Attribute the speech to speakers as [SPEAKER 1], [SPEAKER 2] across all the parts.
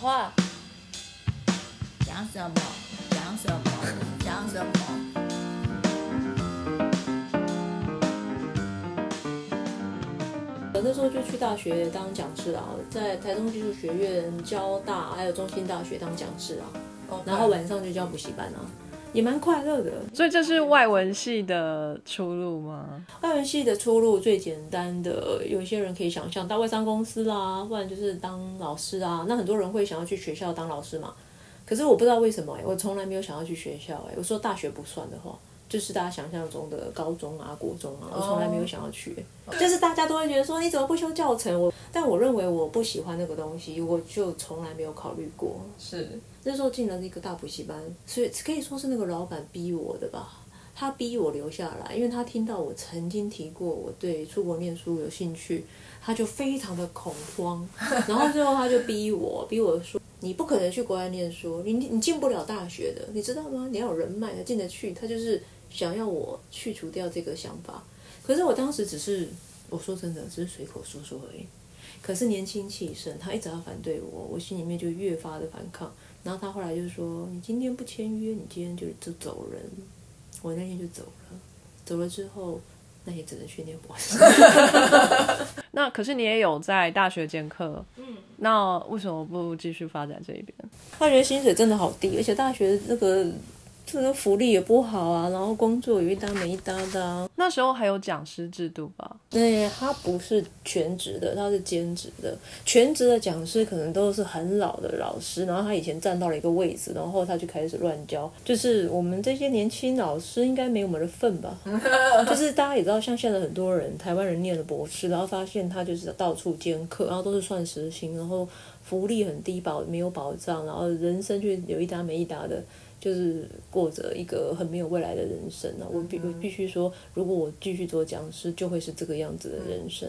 [SPEAKER 1] 话，讲什么？讲什么？讲什么？
[SPEAKER 2] 我那时候就去大学当讲师啊，在台中技术学院、交大还有中兴大学当讲师啊，然后晚上就教补习班啊，也蛮快乐的。
[SPEAKER 3] 所以这是外文系的出路吗？
[SPEAKER 2] 外文系的出路最简单的，有一些人可以想象到外商公司啦，不然就是当老师啊。那很多人会想要去学校当老师嘛，可是我不知道为什么哎、我从来没有想要去学校哎、我说大学不算的话。就是大家想象中的高中啊、国中啊，我从来没有想要去、欸就是大家都会觉得说你怎么不修教程？我，但我认为我不喜欢那个东西，我就从来没有考虑过。
[SPEAKER 4] 是
[SPEAKER 2] 那时候进了一个大补习班，所以可以说是那个老板逼我的吧。他逼我留下来，因为他听到我曾经提过我对出国念书有兴趣，他就非常的恐慌，然后最后他就逼我，逼我说你不可能去国外念书，你你进不了大学的，你知道吗？你要有人脉才进得去。他就是想要我去除掉这个想法，可是我当时只是我说真的，只是随口说说而已。可是年轻气盛，他一直要反对我，我心里面就越发的反抗。然后他后来就说：“你今天不签约，你今天就就走人。”我那天就走了，走了之后，那也只能去念博士。
[SPEAKER 3] 那可是你也有在大学兼课，嗯，那为什么不继续发展这一边？
[SPEAKER 2] 大学薪水真的好低，而且大学这个这个福利也不好啊，然后工作有一搭没一搭的啊。
[SPEAKER 3] 那时候还有讲师制度吧？
[SPEAKER 2] 对，他不是全职的，他是兼职的。全职的讲师可能都是很老的老师，然后他以前站到了一个位置，然后他就开始乱教。就是我们这些年轻老师应该没我们的份吧？就是大家也知道，像现在很多人，台湾人念了博士，然后发现他就是到处兼课，然后都是算时薪，然后福利很低保没有保障，然后人生就有一搭没一搭的。就是过着一个很没有未来的人生啊！我必我必须说，如果我继续做讲师，就会是这个样子的人生。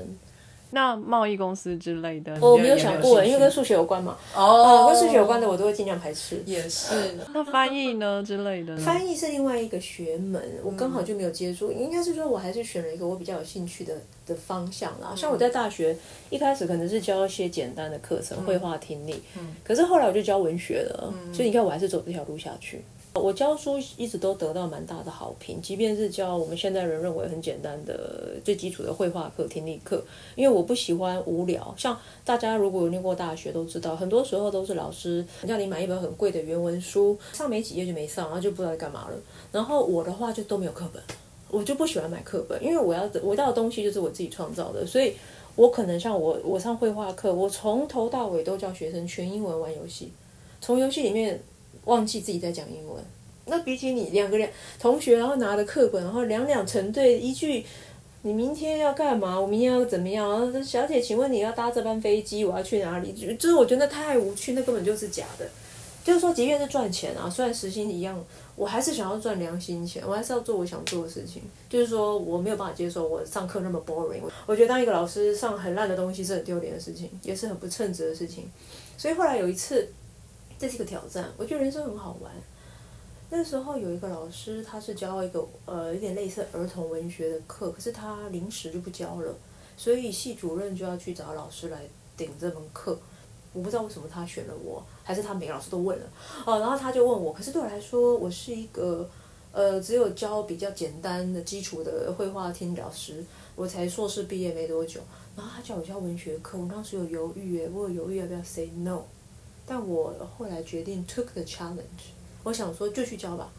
[SPEAKER 3] 那贸易公司之类的，
[SPEAKER 2] 我没有想过，因为跟数学有关嘛。
[SPEAKER 4] 哦
[SPEAKER 2] 呃，跟数学有关的我都会尽量排斥。
[SPEAKER 4] 也是
[SPEAKER 3] 那翻译呢之类的？
[SPEAKER 2] 翻译是另外一个学门，我刚好就没有接触。应该是说，我还是选了一个我比较有兴趣的的方向啦。像我在大学一开始可能是教一些简单的课程，绘画、听力，可是后来我就教文学了，所以你看我还是走这条路下去。我教书一直都得到蛮大的好评，即便是教我们现代人认为很简单的最基础的绘画课、听力课，因为我不喜欢无聊。像大家如果有念过大学都知道，很多时候都是老师叫你买一本很贵的原文书，上没几页就没上，然后就不知道在干嘛了。然后我的话就都没有课本，我就不喜欢买课本，因为我要我要的东西就是我自己创造的，所以我可能像我我上绘画课，我从头到尾都叫学生全英文玩游戏，从游戏里面忘记自己在讲英文。那比起你两个人同学，然后拿着课本，然后两两成对一句，你明天要干嘛？我明天要怎么样？然后小姐，请问你要搭这班飞机，我要去哪里？就是我觉得太无趣，那根本就是假的。就是说，即便是赚钱啊，虽然时薪一样，我还是想要赚良心钱，我还是要做我想做的事情。就是说，我没有办法接受我上课那么 boring。我觉得当一个老师上很烂的东西是很丢脸的事情，也是很不称职的事情。所以后来有一次，这是一个挑战，我觉得人生很好玩。那时候有一个老师，他是教一个呃有点类似儿童文学的课，可是他临时就不教了，所以系主任就要去找老师来顶这门课。我不知道为什么他选了我，还是他每个老师都问了哦，然后他就问我，可是对我来说，我是一个呃只有教比较简单的基础的绘画听老师，我才硕士毕业没多久，然后他叫我教文学课，我当时有犹豫诶，我有犹豫要不要 say no，但我后来决定 took the challenge。我想说就去教吧，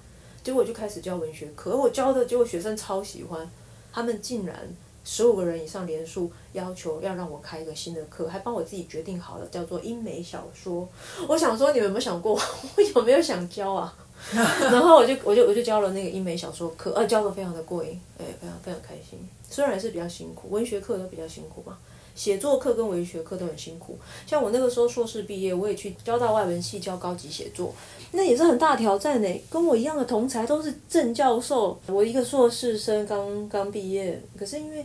[SPEAKER 2] 结果我就开始教文学课，而我教的结果学生超喜欢，他们竟然十五个人以上连数要求要让我开一个新的课，还帮我自己决定好了，叫做英美小说。我想说你们有没有想过 我有没有想教啊？然后我就我就我就教了那个英美小说课，呃，教的非常的过瘾，哎，非常非常开心。虽然是比较辛苦，文学课都比较辛苦嘛。写作课跟文学课都很辛苦，像我那个时候硕士毕业，我也去交大外文系教高级写作，那也是很大挑战呢。跟我一样的同才都是正教授，我一个硕士生刚刚毕业，可是因为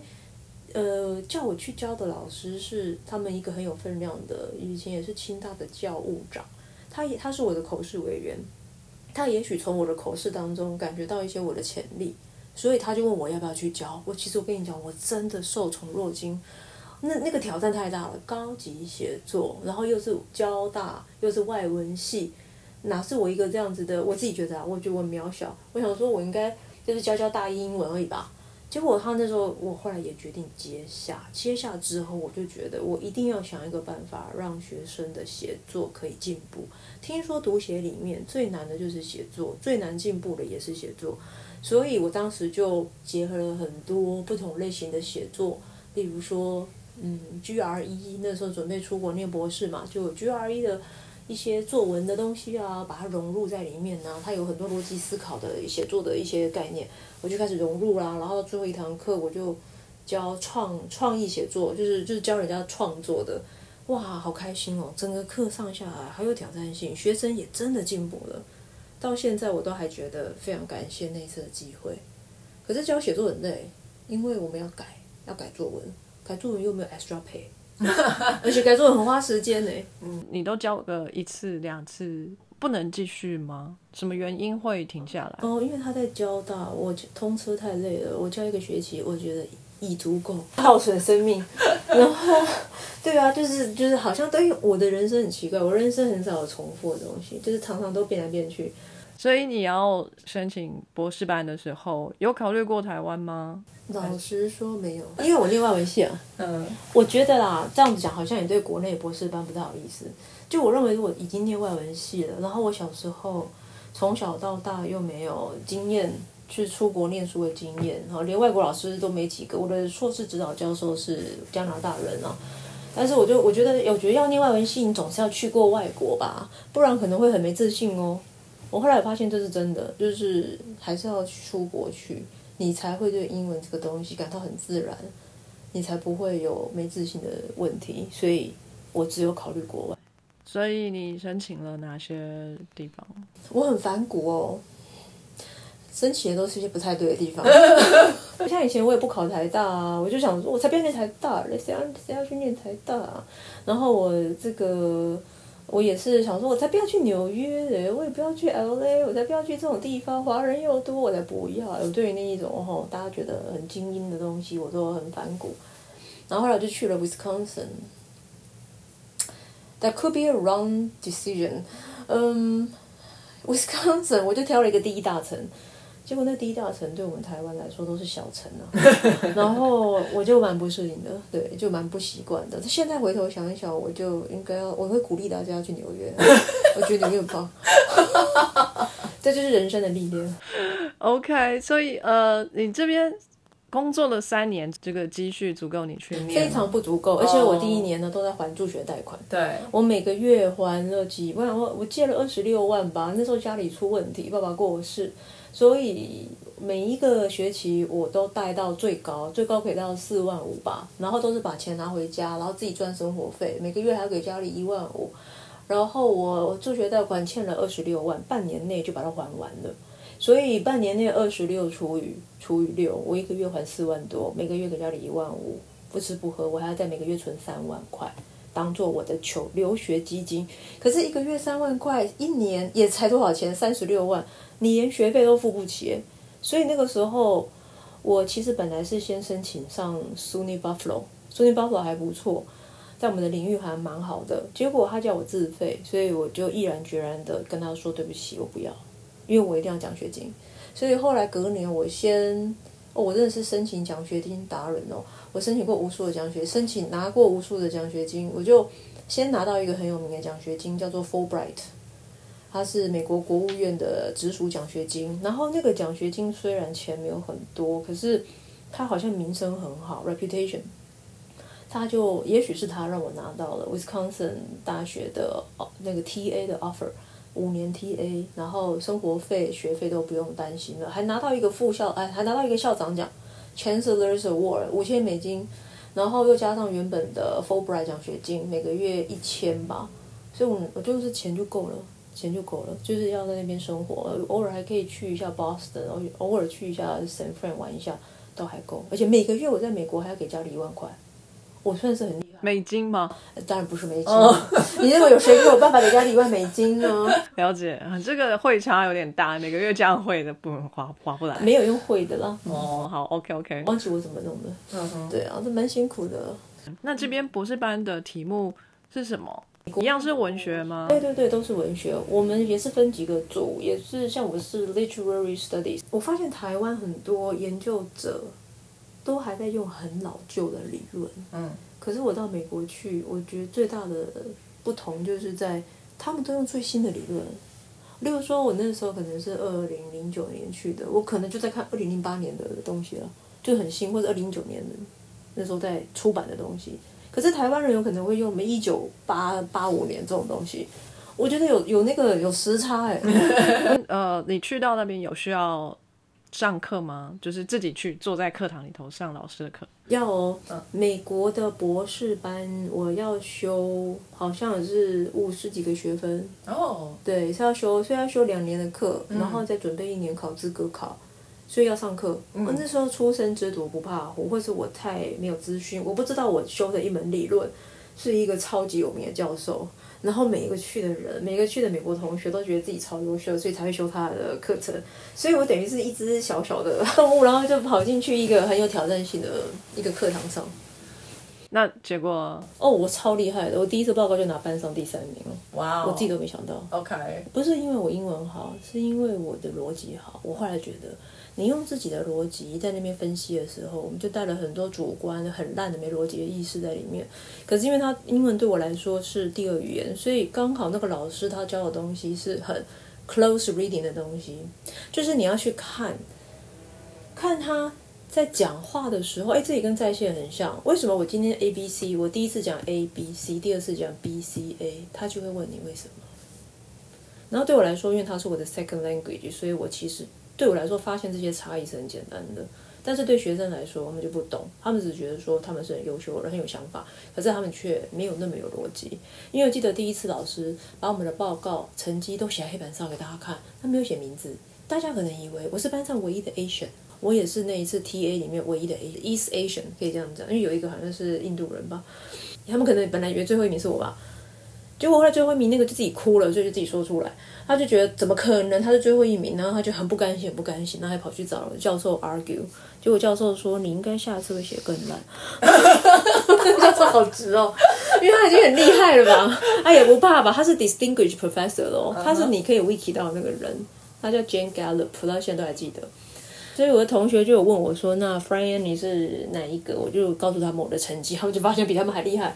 [SPEAKER 2] 呃叫我去教的老师是他们一个很有分量的，以前也是清大的教务长，他也他是我的口试委员，他也许从我的口试当中感觉到一些我的潜力，所以他就问我要不要去教。我其实我跟你讲，我真的受宠若惊。那那个挑战太大了，高级写作，然后又是交大，又是外文系，哪是我一个这样子的？我自己觉得啊，我觉得我渺小。我想说，我应该就是教教大英文而已吧。结果他那时候，我后来也决定接下。接下之后，我就觉得我一定要想一个办法，让学生的写作可以进步。听说读写里面最难的就是写作，最难进步的也是写作。所以我当时就结合了很多不同类型的写作，例如说，嗯，GRE 那时候准备出国念博士嘛，就 GRE 的一些作文的东西啊，把它融入在里面呢。它有很多逻辑思考的写作的一些概念，我就开始融入啦。然后最后一堂课我就教创创意写作，就是就是教人家创作的，哇，好开心哦！整个课上下来好有挑战性，学生也真的进步了。到现在我都还觉得非常感谢那次的机会，可是教写作很累，因为我们要改，要改作文，改作文又没有 extra pay，而且改作文很花时间呢。
[SPEAKER 3] 嗯，你都教个一次两次，不能继续吗？什么原因会停下来？
[SPEAKER 2] 哦，因为他在交大，我通车太累了，我教一个学期，我觉得已足够耗损生命。然后，对啊，就是就是好像对于我的人生很奇怪，我人生很少有重复的东西，就是常常都变来变去。
[SPEAKER 3] 所以你要申请博士班的时候，有考虑过台湾吗？
[SPEAKER 2] 老实说没有，因为我念外文系啊。嗯，我觉得啦，这样子讲好像也对国内博士班不太好意思。就我认为，我已经念外文系了，然后我小时候从小到大又没有经验去出国念书的经验，然后连外国老师都没几个。我的硕士指导教授是加拿大人啊，但是我就我觉得，我觉得要念外文系，你总是要去过外国吧，不然可能会很没自信哦。我后来发现这是真的，就是还是要出国去，你才会对英文这个东西感到很自然，你才不会有没自信的问题。所以我只有考虑国外。
[SPEAKER 3] 所以你申请了哪些地方？
[SPEAKER 2] 我很反骨哦，申请的都是一些不太对的地方。像以前我也不考台大啊，我就想说，我才不要念台大，谁要谁要去念台大啊？然后我这个。我也是想说，我才不要去纽约嘞，我也不要去 L A，我才不要去这种地方，华人又多，我才不要。我对于那一种吼，大家觉得很精英的东西，我都很反骨。然后后来就去了 Wisconsin。That could be a wrong decision。嗯，Wisconsin，我就挑了一个第一大城。结果那第一大城对我们台湾来说都是小城啊，然后我就蛮不适应的，对，就蛮不习惯的。现在回头想一想，我就应该要，我会鼓励大家去纽约，我觉得纽约很棒，这就是人生的历练。
[SPEAKER 3] OK，所以呃，你这边工作了三年，这个积蓄足够你去
[SPEAKER 2] 非常不足够，而且我第一年呢都在还助学贷款，
[SPEAKER 3] 对
[SPEAKER 2] 我每个月还了几万，我我借了二十六万吧，那时候家里出问题，爸爸过世。所以每一个学期我都贷到最高，最高可以到四万五吧，然后都是把钱拿回家，然后自己赚生活费，每个月还要给家里一万五，然后我助学贷款欠了二十六万，半年内就把它还完了。所以半年内二十六除以除以六，我一个月还四万多，每个月给家里一万五，不吃不喝，我还要在每个月存三万块，当做我的求留学基金。可是一个月三万块，一年也才多少钱？三十六万。你连学费都付不起，所以那个时候我其实本来是先申请上 SUNY Buffalo，SUNY Buffalo 还不错，在我们的领域还蛮好的。结果他叫我自费，所以我就毅然决然的跟他说对不起，我不要，因为我一定要奖学金。所以后来隔年我先，哦，我真的是申请奖学金达人哦，我申请过无数的奖学，申请拿过无数的奖学金，我就先拿到一个很有名的奖学金，叫做 Fulbright。它是美国国务院的直属奖学金，然后那个奖学金虽然钱没有很多，可是它好像名声很好，reputation。他就也许是他让我拿到了 Wisconsin 大学的哦那个 TA 的 offer，五年 TA，然后生活费、学费都不用担心了，还拿到一个副校，哎，还拿到一个校长奖，Chancellor's Award，五千美金，然后又加上原本的 Fulbright 奖学金，每个月一千吧，所以我我就是钱就够了。钱就够了，就是要在那边生活，偶尔还可以去一下 Boston，然后偶尔去一下 San Fran 玩一下，都还够。而且每个月我在美国还要给家里一万块，我算是很厉害。
[SPEAKER 3] 美金吗？
[SPEAKER 2] 当然不是美金。你认为有谁有办法给家里一万美金呢？
[SPEAKER 3] 了解，这个汇差有点大，每个月这样汇的不划划不来。
[SPEAKER 2] 没有用汇的啦。
[SPEAKER 3] 哦，好，OK OK。
[SPEAKER 2] 忘记我怎么弄的。嗯哼。对啊，这蛮辛苦的。
[SPEAKER 3] 那这边博士班的题目是什么？一样是文学吗？
[SPEAKER 2] 对对对，都是文学。我们也是分几个组，也是像我是 literary studies。我发现台湾很多研究者都还在用很老旧的理论。嗯。可是我到美国去，我觉得最大的不同就是在他们都用最新的理论。例如说，我那时候可能是二零零九年去的，我可能就在看二零零八年的东西了，就很新，或者二零零九年的那时候在出版的东西。可是台湾人有可能会用我们一九八八五年这种东西，我觉得有有那个有时差哎。
[SPEAKER 3] 呃，你去到那边有需要上课吗？就是自己去坐在课堂里头上老师的课？
[SPEAKER 2] 要哦，美国的博士班我要修，好像是五十几个学分哦。对，是要修，所以要修两年的课，然后再准备一年考资格考。所以要上课，我那时候初生之犊不怕虎，或是我太没有资讯，我不知道我修的一门理论是一个超级有名的教授，然后每一个去的人，每个去的美国同学都觉得自己超优秀，所以才会修他的课程。所以我等于是一只小小的动物，然后就跑进去一个很有挑战性的一个课堂上。
[SPEAKER 3] 那结果
[SPEAKER 2] 哦，我超厉害的，我第一次报告就拿班上第三名哇，我自己都没想到。
[SPEAKER 3] OK，
[SPEAKER 2] 不是因为我英文好，是因为我的逻辑好。我后来觉得。你用自己的逻辑在那边分析的时候，我们就带了很多主观、很烂的没逻辑的意识在里面。可是因为他英文对我来说是第二语言，所以刚好那个老师他教的东西是很 close reading 的东西，就是你要去看，看他在讲话的时候，哎，这里跟在线很像。为什么我今天 A B C，我第一次讲 A B C，第二次讲 B C A，他就会问你为什么？然后对我来说，因为他是我的 second language，所以我其实。对我来说，发现这些差异是很简单的，但是对学生来说，他们就不懂，他们只觉得说他们是很优秀的，很有想法，可是他们却没有那么有逻辑。因为我记得第一次老师把我们的报告成绩都写在黑板上给大家看，他没有写名字，大家可能以为我是班上唯一的 Asian，我也是那一次 TA 里面唯一的 East Asian，可以这样讲，因为有一个好像是印度人吧，他们可能本来以为最后一名是我吧。结果后来最后一名那个就自己哭了，所以就自己说出来。他就觉得怎么可能他是最后一名，然后他就很不甘心，很不甘心，然后还跑去找教授 argue。结果教授说：“你应该下次会写更烂。”教授好直哦，因为他已经很厉害了吧？他也不怕吧？他是 distinguished professor 哦，他是你可以 wiki 到那个人，他叫 Jane Gallup，到现在都还记得。所以我的同学就有问我说：“那 Frank 你是哪一个？”我就告诉他们我的成绩，他们就发现比他们还厉害。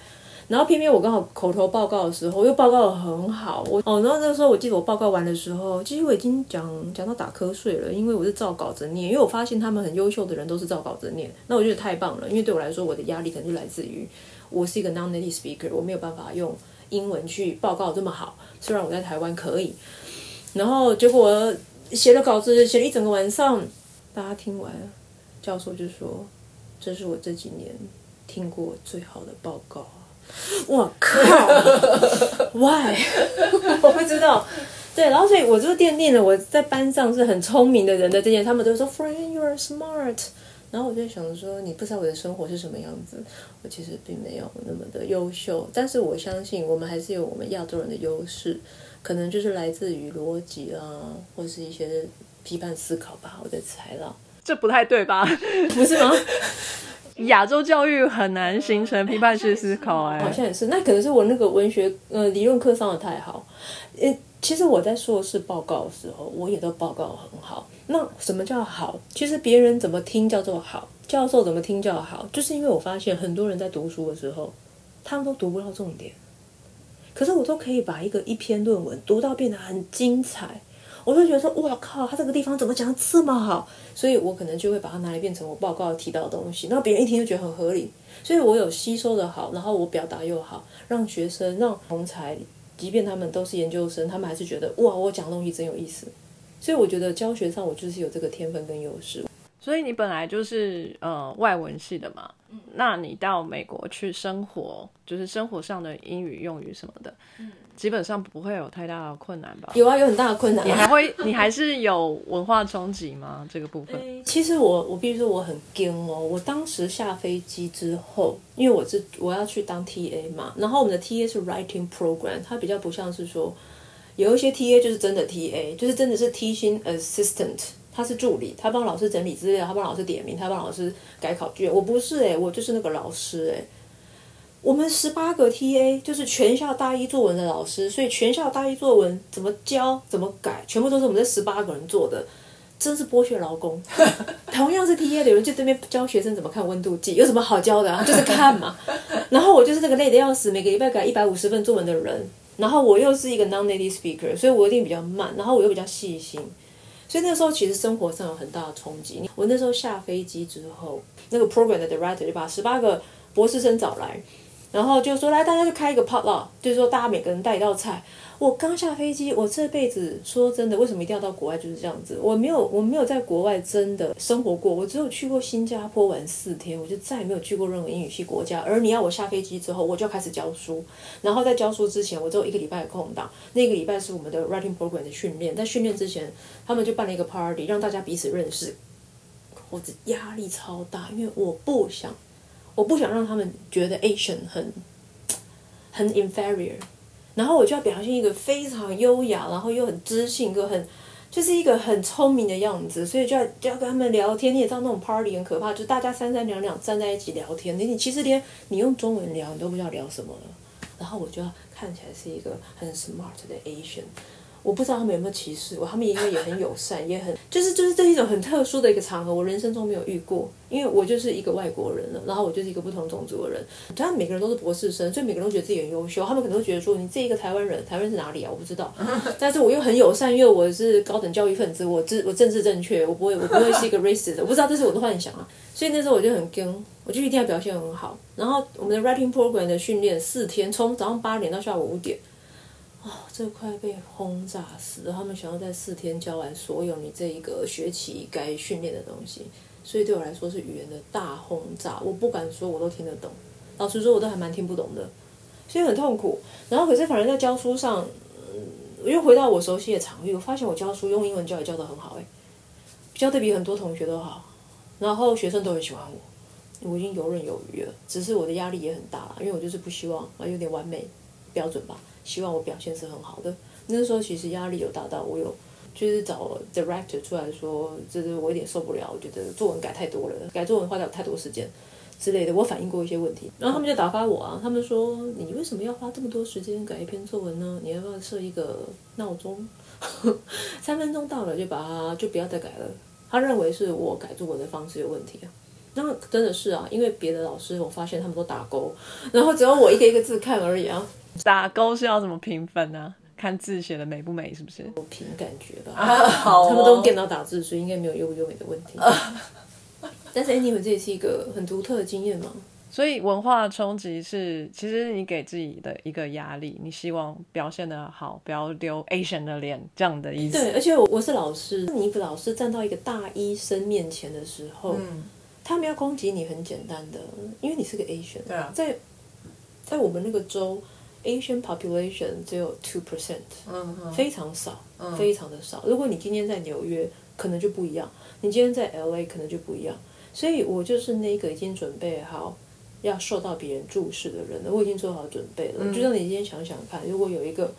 [SPEAKER 2] 然后偏偏我刚好口头报告的时候又报告的很好，我哦，然后那个时候我记得我报告完的时候，其实我已经讲讲到打瞌睡了，因为我是照稿子念，因为我发现他们很优秀的人都是照稿子念，那我觉得太棒了，因为对我来说我的压力可能就来自于我是一个 non-native speaker，我没有办法用英文去报告这么好，虽然我在台湾可以，然后结果写了稿子写了一整个晚上，大家听完，教授就说这是我这几年听过最好的报告。我靠，Why？我不知道。对，然后所以我就奠定了我在班上是很聪明的人的这件，他们都说 Friend, you are smart。然后我就想说，你不知道我的生活是什么样子。我其实并没有那么的优秀，但是我相信我们还是有我们亚洲人的优势，可能就是来自于逻辑啊，或是一些批判思考吧。我在猜了，
[SPEAKER 3] 这不太对吧？
[SPEAKER 2] 不是吗？
[SPEAKER 3] 亚洲教育很难形成批判式思考，哎，
[SPEAKER 2] 好像也是。那可能是我那个文学呃理论课上的太好。呃，其实我在硕士报告的时候，我也都报告很好。那什么叫好？其实别人怎么听叫做好，教授怎么听叫好，就是因为我发现很多人在读书的时候，他们都读不到重点，可是我都可以把一个一篇论文读到变得很精彩。我就觉得说，哇靠，他这个地方怎么讲这么好？所以我可能就会把它拿来变成我报告提到的东西，那别人一听就觉得很合理。所以我有吸收的好，然后我表达又好，让学生、让同才，即便他们都是研究生，他们还是觉得哇，我讲的东西真有意思。所以我觉得教学上我就是有这个天分跟优势。
[SPEAKER 3] 所以你本来就是呃外文系的嘛，那你到美国去生活，就是生活上的英语用语什么的。基本上不会有太大的困难吧？
[SPEAKER 2] 有啊，有很大的困难。
[SPEAKER 3] 你还会，你还是有文化冲击吗？这个部分？
[SPEAKER 2] 其实我，我必须说我很惊哦。我当时下飞机之后，因为我是我要去当 TA 嘛，然后我们的 TA 是 writing program，它比较不像是说有一些 TA 就是真的 TA，就是真的是 teaching assistant，他是助理，他帮老师整理资料，他帮老师点名，他帮老师改考卷。我不是哎，我就是那个老师哎。我们十八个 TA 就是全校大一作文的老师，所以全校大一作文怎么教、怎么改，全部都是我们这十八个人做的，真是剥削劳工。同样是 TA 的人就对面教学生怎么看温度计，有什么好教的啊？就是看嘛。然后我就是那个累得要死，每个礼拜改一百五十份作文的人。然后我又是一个 non-native speaker，所以我一定比较慢，然后我又比较细心，所以那时候其实生活上有很大的冲击。我那时候下飞机之后，那个 program 的 director 就把十八个博士生找来。然后就说来，大家就开一个 pot luck，就是说大家每个人带一道菜。我刚下飞机，我这辈子说真的，为什么一定要到国外就是这样子？我没有，我没有在国外真的生活过，我只有去过新加坡玩四天，我就再也没有去过任何英语系国家。而你要我下飞机之后，我就要开始教书，然后在教书之前，我只有一个礼拜的空档，那个礼拜是我们的 writing program 的训练。在训练之前，他们就办了一个 party，让大家彼此认识。我的压力超大，因为我不想。我不想让他们觉得 Asian 很很 inferior，然后我就要表现一个非常优雅，然后又很知性，又很就是一个很聪明的样子，所以就要就要跟他们聊天。你也知道那种 party 很可怕，就大家三三两两站在一起聊天，你你其实连你用中文聊你都不知道聊什么了。然后我就要看起来是一个很 smart 的 Asian。我不知道他们有没有歧视我，他们应该也很友善，也很 就是就是这一种很特殊的一个场合，我人生中没有遇过，因为我就是一个外国人了，然后我就是一个不同种族的人，他们每个人都是博士生，所以每个人都觉得自己很优秀，他们可能会觉得说你这一个台湾人，台湾是哪里啊？我不知道，但是我又很友善，因为我是高等教育分子，我知我政治正确，我不会我不会是一个 racist，我不知道这是我的幻想啊，所以那时候我就很跟，我就一定要表现很好，然后我们的 writing program 的训练四天，从早上八点到下午五点。哦，这快被轰炸死！他们想要在四天教完所有你这一个学期该训练的东西，所以对我来说是语言的大轰炸。我不敢说我都听得懂，老实说，我都还蛮听不懂的，所以很痛苦。然后可是反而在教书上，嗯又回到我熟悉的场域，我发现我教书用英文教也教得很好，哎，教的比很多同学都好，然后学生都很喜欢我，我已经游刃有余了。只是我的压力也很大了，因为我就是不希望啊有点完美标准吧。希望我表现是很好的。那时候其实压力有大到我有，就是找 director 出来说，就是我有点受不了。我觉得作文改太多了，改作文花掉太多时间之类的。我反映过一些问题，然后他们就打发我啊。他们说：“你为什么要花这么多时间改一篇作文呢？你要不要设一个闹钟，三分钟到了就把它就不要再改了。”他认为是我改作文的方式有问题啊。那真的是啊，因为别的老师我发现他们都打勾，然后只有我一个一个字看而已啊。
[SPEAKER 3] 打勾是要怎么评分呢？看字写的美不美，是不是？
[SPEAKER 2] 我凭感觉吧。
[SPEAKER 3] 好，
[SPEAKER 2] 他们都电脑打字，所以应该没有优不优美的问题。但是，哎，你们这也是一个很独特的经验嘛？
[SPEAKER 3] 所以文化冲击是，其实你给自己的一个压力，你希望表现的好，不要丢 Asian 的脸，这样的意思。
[SPEAKER 2] 对，而且我我是老师，你老师站到一个大医生面前的时候，他们要攻击你很简单的，因为你是个 Asian。
[SPEAKER 3] 对啊，
[SPEAKER 2] 在在我们那个州。Asian population 只有 two percent，非常少，非常的少。如果你今天在纽约，可能就不一样；你今天在 LA，可能就不一样。所以我就是那个已经准备好要受到别人注视的人了。我已经做好准备了。就让你今天想想看，如果有一个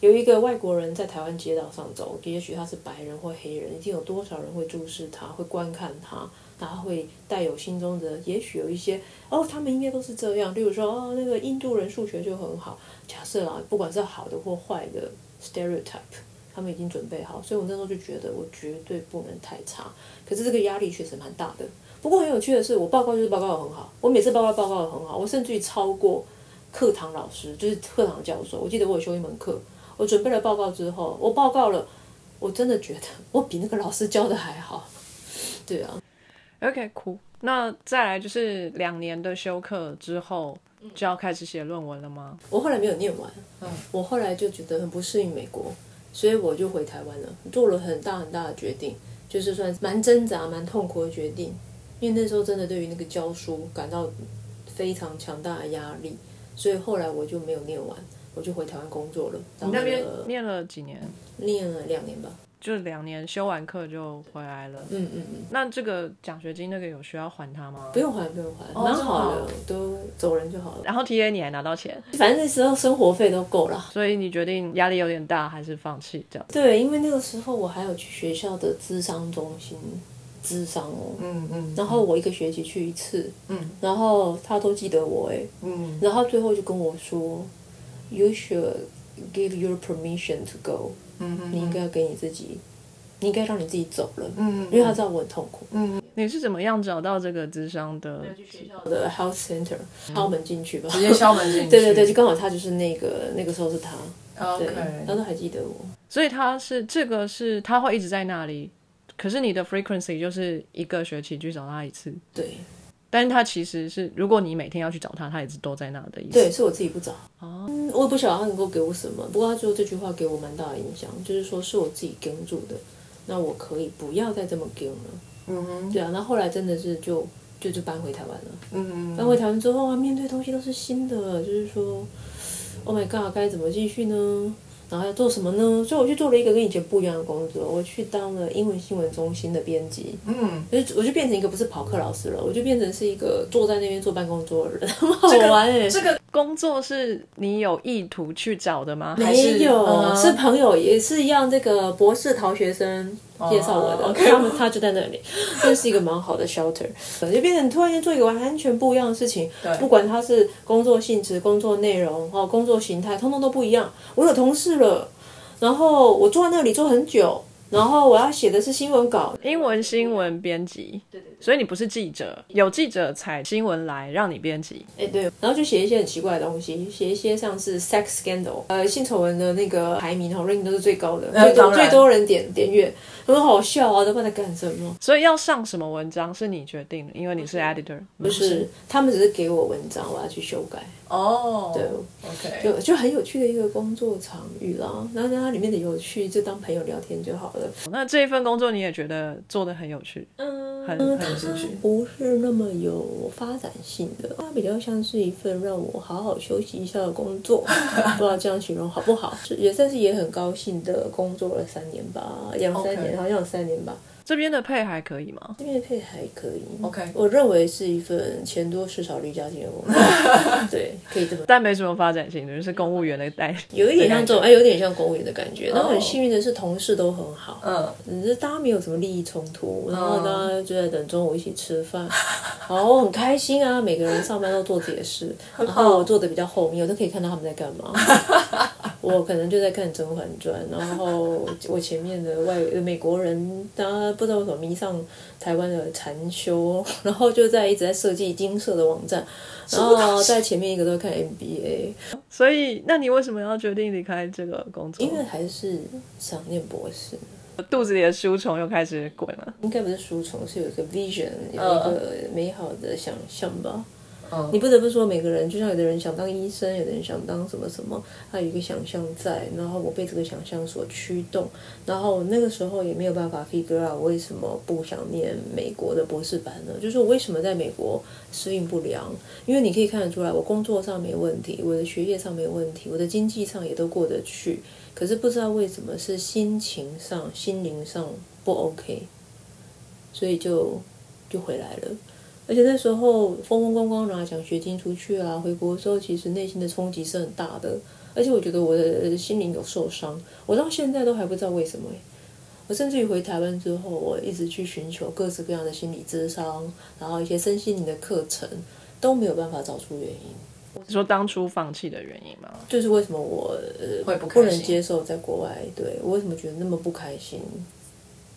[SPEAKER 2] 有一个外国人在台湾街道上走，也许他是白人或黑人，一定有多少人会注视他，会观看他。他会带有心中的，也许有一些哦，他们应该都是这样。例如说，哦，那个印度人数学就很好。假设啊，不管是好的或坏的 stereotype，他们已经准备好。所以我那时候就觉得，我绝对不能太差。可是这个压力确实蛮大的。不过很有趣的是，我报告就是报告的很好，我每次报告报告的很好，我甚至于超过课堂老师，就是课堂教授。我记得我有修一门课，我准备了报告之后，我报告了，我真的觉得我比那个老师教的还好。对啊。
[SPEAKER 3] OK，酷。那再来就是两年的休课之后，就要开始写论文了吗？
[SPEAKER 2] 我后来没有念完，嗯，我后来就觉得很不适应美国，所以我就回台湾了，做了很大很大的决定，就是算蛮挣扎、蛮痛苦的决定，因为那时候真的对于那个教书感到非常强大的压力，所以后来我就没有念完，我就回台湾工作了。
[SPEAKER 3] 你那边念了几年？
[SPEAKER 2] 念了两年吧。
[SPEAKER 3] 就两年修完课就回来了。
[SPEAKER 2] 嗯嗯嗯。
[SPEAKER 3] 那这个奖学金那个有需要还他吗？
[SPEAKER 2] 不用还，不用还，蛮好的，都走人就好了。
[SPEAKER 3] 然后 T A 你还拿到钱，
[SPEAKER 2] 反正那时候生活费都够了。
[SPEAKER 3] 所以你决定压力有点大，还是放弃这样？
[SPEAKER 2] 对，因为那个时候我还有去学校的智商中心智商哦，
[SPEAKER 4] 嗯嗯
[SPEAKER 2] 然后我一个学期去一次，
[SPEAKER 4] 嗯
[SPEAKER 2] 然后他都记得我哎，
[SPEAKER 4] 嗯
[SPEAKER 2] 然后最后就跟我说，You should give your permission to go，
[SPEAKER 4] 嗯
[SPEAKER 2] 你应该要给你自己，你应该让你自己走了，
[SPEAKER 4] 嗯
[SPEAKER 2] 因为他知道我很痛苦。
[SPEAKER 3] 嗯你是怎么样找到这个智商的？
[SPEAKER 2] 学校的 health center 敲门进去吧，
[SPEAKER 4] 直接敲门进去。
[SPEAKER 2] 对对对，就刚好他就是那个那个时候是他，对
[SPEAKER 4] OK，
[SPEAKER 2] 他都还记得我。
[SPEAKER 3] 所以他是这个是他会一直在那里，可是你的 frequency 就是一个学期去找他一次，
[SPEAKER 2] 对
[SPEAKER 3] 但是他其实是如果你每天要去找他，他也是都在那的意思。
[SPEAKER 2] 对，是我自己不找。哦，我也不晓得他能够给我什么，不过他最后这句话给我蛮大的影响，就是说是我自己跟住的，那我可以不要再这么跟了。
[SPEAKER 4] 嗯哼
[SPEAKER 2] 对啊，那后来真的是就就就搬回台湾了。
[SPEAKER 4] 嗯
[SPEAKER 2] 搬回台湾之后啊，面对东西都是新的，就是说，Oh my God，该怎么继续呢？然后要做什么呢？所以我去做了一个跟以前不一样的工作，我去当了英文新闻中心的编辑。
[SPEAKER 4] 嗯，
[SPEAKER 2] 就我就变成一个不是跑课老师了，我就变成是一个坐在那边做办公桌的人，很 好玩哎、
[SPEAKER 4] 这个
[SPEAKER 3] 工作是你有意图去找的吗？还
[SPEAKER 2] 没
[SPEAKER 3] 是
[SPEAKER 2] 有，
[SPEAKER 4] 嗯
[SPEAKER 2] 是朋友，也是一样。这个博士逃学生介绍我的，他们 他就在那里，这是一个蛮好的 shelter，就变成突然间做一个完全不一样的事情。不管他是工作性质、工作内容、哦工作形态，通通都不一样。我有同事了，然后我坐在那里坐很久，然后我要写的是新闻稿，
[SPEAKER 3] 英文新闻编辑，对对所以你不是记者，有记者采新闻来让你编辑。
[SPEAKER 2] 哎，对，然后就写一些很奇怪的东西，写一些像是 sex scandal，呃，性丑闻的那个排名哈 ranking 都是最高的，最多最多人点点阅，很好笑啊，都不知道在干什么。
[SPEAKER 3] 所以要上什么文章是你决定的，因为你是 editor。
[SPEAKER 2] 不是，他们只是给我文章，我要去修改，
[SPEAKER 4] 哦，
[SPEAKER 2] 对
[SPEAKER 4] ，OK，
[SPEAKER 2] 就就很有趣的一个工作场域啦。然后它里面的有趣，就当朋友聊天就好了。
[SPEAKER 3] 那这一份工作你也觉得做的很有趣，
[SPEAKER 2] 嗯，
[SPEAKER 3] 很
[SPEAKER 4] 很有兴趣。
[SPEAKER 2] 不是那么有发展性的，它比较像是一份让我好好休息一下的工作，不知道这样形容好不好？是也算是也很高兴的工作了三年吧，两三年好像有三年吧。
[SPEAKER 3] 这边的配还可以吗？
[SPEAKER 2] 这边的配还可以。
[SPEAKER 4] OK
[SPEAKER 2] 我认为是一份钱多事少离家近的工作，对，可以这么。
[SPEAKER 3] 但没什么发展性的，就是公务员的待遇。
[SPEAKER 2] 有一点像这种，哎，有点像公务员的感觉。那
[SPEAKER 4] 哦
[SPEAKER 2] 很幸运的是，同事都很好，
[SPEAKER 4] 嗯，
[SPEAKER 2] 只是大家没有什么利益冲突，然后大家就在等中午一起吃饭，然 后很开心啊，每个人上班都做自己的事，然后我坐的比较后面，我都可以看到他们在干嘛。我可能就在看《甄嬛传》，然后 我前面的外美国人，他不知道为什么迷上台湾的禅修，然后就在一直在设计金色的网站，然后在前面一个都在看 NBA，
[SPEAKER 3] 所以，那你为什么要决定离开这个工作？
[SPEAKER 2] 因为还是想念博士。
[SPEAKER 3] 肚子里的书虫又开始滚了。
[SPEAKER 2] 应该不是书虫，是有一个 vision，有
[SPEAKER 4] 嗯
[SPEAKER 2] 一个美好的想象吧。
[SPEAKER 4] 嗯
[SPEAKER 2] 你不得不说，每个人就像有的人想当医生，有的人想当什么什么，他有一个想象在，然后我被这个想象所驱动，然后那个时候也没有办法 figure out 为什么不想念美国的博士班呢？就是我为什么在美国适应不良？因为你可以看得出来，我工作上没问题，我的学业上没问题，我的经济上也都过得去，可是不知道为什么是心情上、心灵上不 OK，所以就就回来了。而且那时候风风光光拿奖学金出去啊，回国的时候其实内心的冲击是很大的，而且我觉得我的心灵有受伤，我到现在都还不知道为什么欸我甚至于回台湾之后，我一直去寻求各式各样的心理咨商，然后一些身心灵的课程，都没有办法找出原因。
[SPEAKER 3] 你说当初放弃的原因吗？
[SPEAKER 2] 就是为什么我呃
[SPEAKER 4] 会不
[SPEAKER 2] 能接受在国外，对我为什么觉得那么不开心？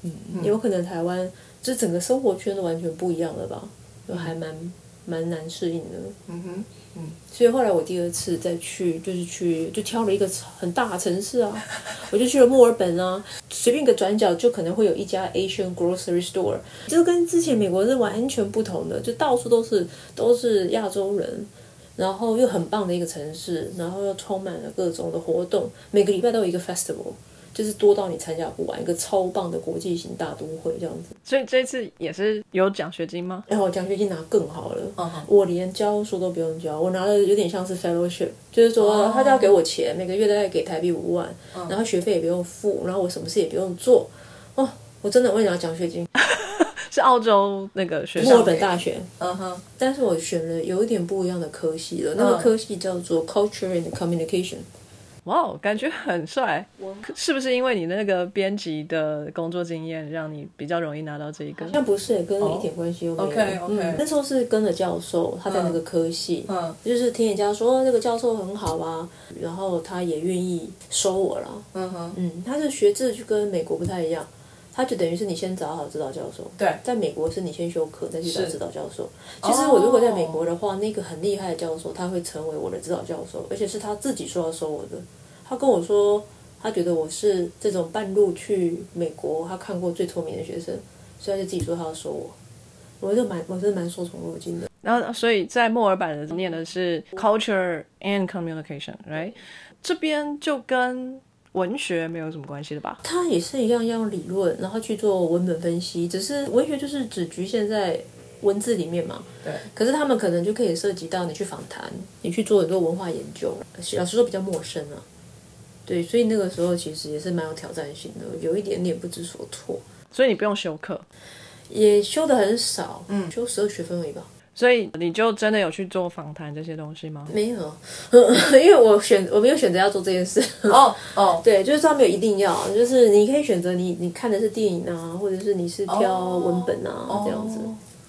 [SPEAKER 2] 嗯，有可能台湾这整个生活圈都完全不一样了吧，就还蛮蛮难适应的。
[SPEAKER 4] 嗯哼，嗯
[SPEAKER 2] 所以后来我第二次再去，就是去就挑了一个很大的城市啊，我就去了墨尔本啊，随便一个转角就可能会有一家 Asian grocery store，这跟之前美国是完全不同的，就到处都是都是亚洲人。然后又很棒的一个城市，然后又充满了各种的活动，每个礼拜都有一个 festival，就是多到你参加不完，一个超棒的国际型大都会这样子。
[SPEAKER 3] 所以这次也是有奖学金吗？
[SPEAKER 2] 然后奖学金拿更好了，
[SPEAKER 4] 嗯
[SPEAKER 2] 我连教书都不用教，我拿的有点像是 fellowship，就是说他就要给我钱，每个月大概给台币五万，然后学费也不用付，然后我什么事也不用做，哦，我真的为了拿奖学金，
[SPEAKER 3] 是澳洲那个学
[SPEAKER 2] 墨尔本大学，
[SPEAKER 4] 嗯哼，
[SPEAKER 2] 但是我选了有一点不一样的科系了，那个科系叫做 Culture and Communication。
[SPEAKER 3] 哇哦，感觉很帅。是不是因为你那个编辑的工作经验，让你比较容易拿到这一个？
[SPEAKER 2] 那不是，跟一点关系都没有。
[SPEAKER 4] OK，OK
[SPEAKER 2] 嗯那时候是跟着教授，他在那个科系，
[SPEAKER 4] 嗯
[SPEAKER 2] 就是听人家说那个教授很好啊，然后他也愿意收我了。
[SPEAKER 4] 嗯哼，
[SPEAKER 2] 嗯，他的学制就跟美国不太一样，他就等于是你先找好指导教授。
[SPEAKER 4] 对
[SPEAKER 2] 在美国是你先修课，再去找指导教授。其实我如果在美国的话，那个很厉害的教授，他会成为我的指导教授，而且是他自己说要收我的。他跟我说，他觉得我是这种半路去美国，他看过最聪明的学生，所以他就自己说他要收我。我就蛮，我真的蛮受宠若惊的。
[SPEAKER 3] 然后，所以在墨尔本念的是 culture and communication，right？这边就跟文学没有什么关系的吧？
[SPEAKER 2] 它也是一样要用理论，然后去做文本分析，只是文学就是只局限在文字里面嘛。
[SPEAKER 4] 对。
[SPEAKER 2] 可是他们可能就可以涉及到你去访谈，你去做很多文化研究，老实说比较陌生啊。对，所以那个时候其实也是蛮有挑战性的，有一点点不知所措，
[SPEAKER 3] 所以你不用修课，
[SPEAKER 2] 也修的很少，嗯，修十二学分而已吧。
[SPEAKER 3] 所以你就真的有去做访谈这些东西吗？
[SPEAKER 2] 没有，因为我选我没有选择要做这件事。
[SPEAKER 4] 哦哦，
[SPEAKER 2] 对，就是他没有一定要，就是你可以选择你你看的是电影啊，或者是你是挑文本啊、这样子。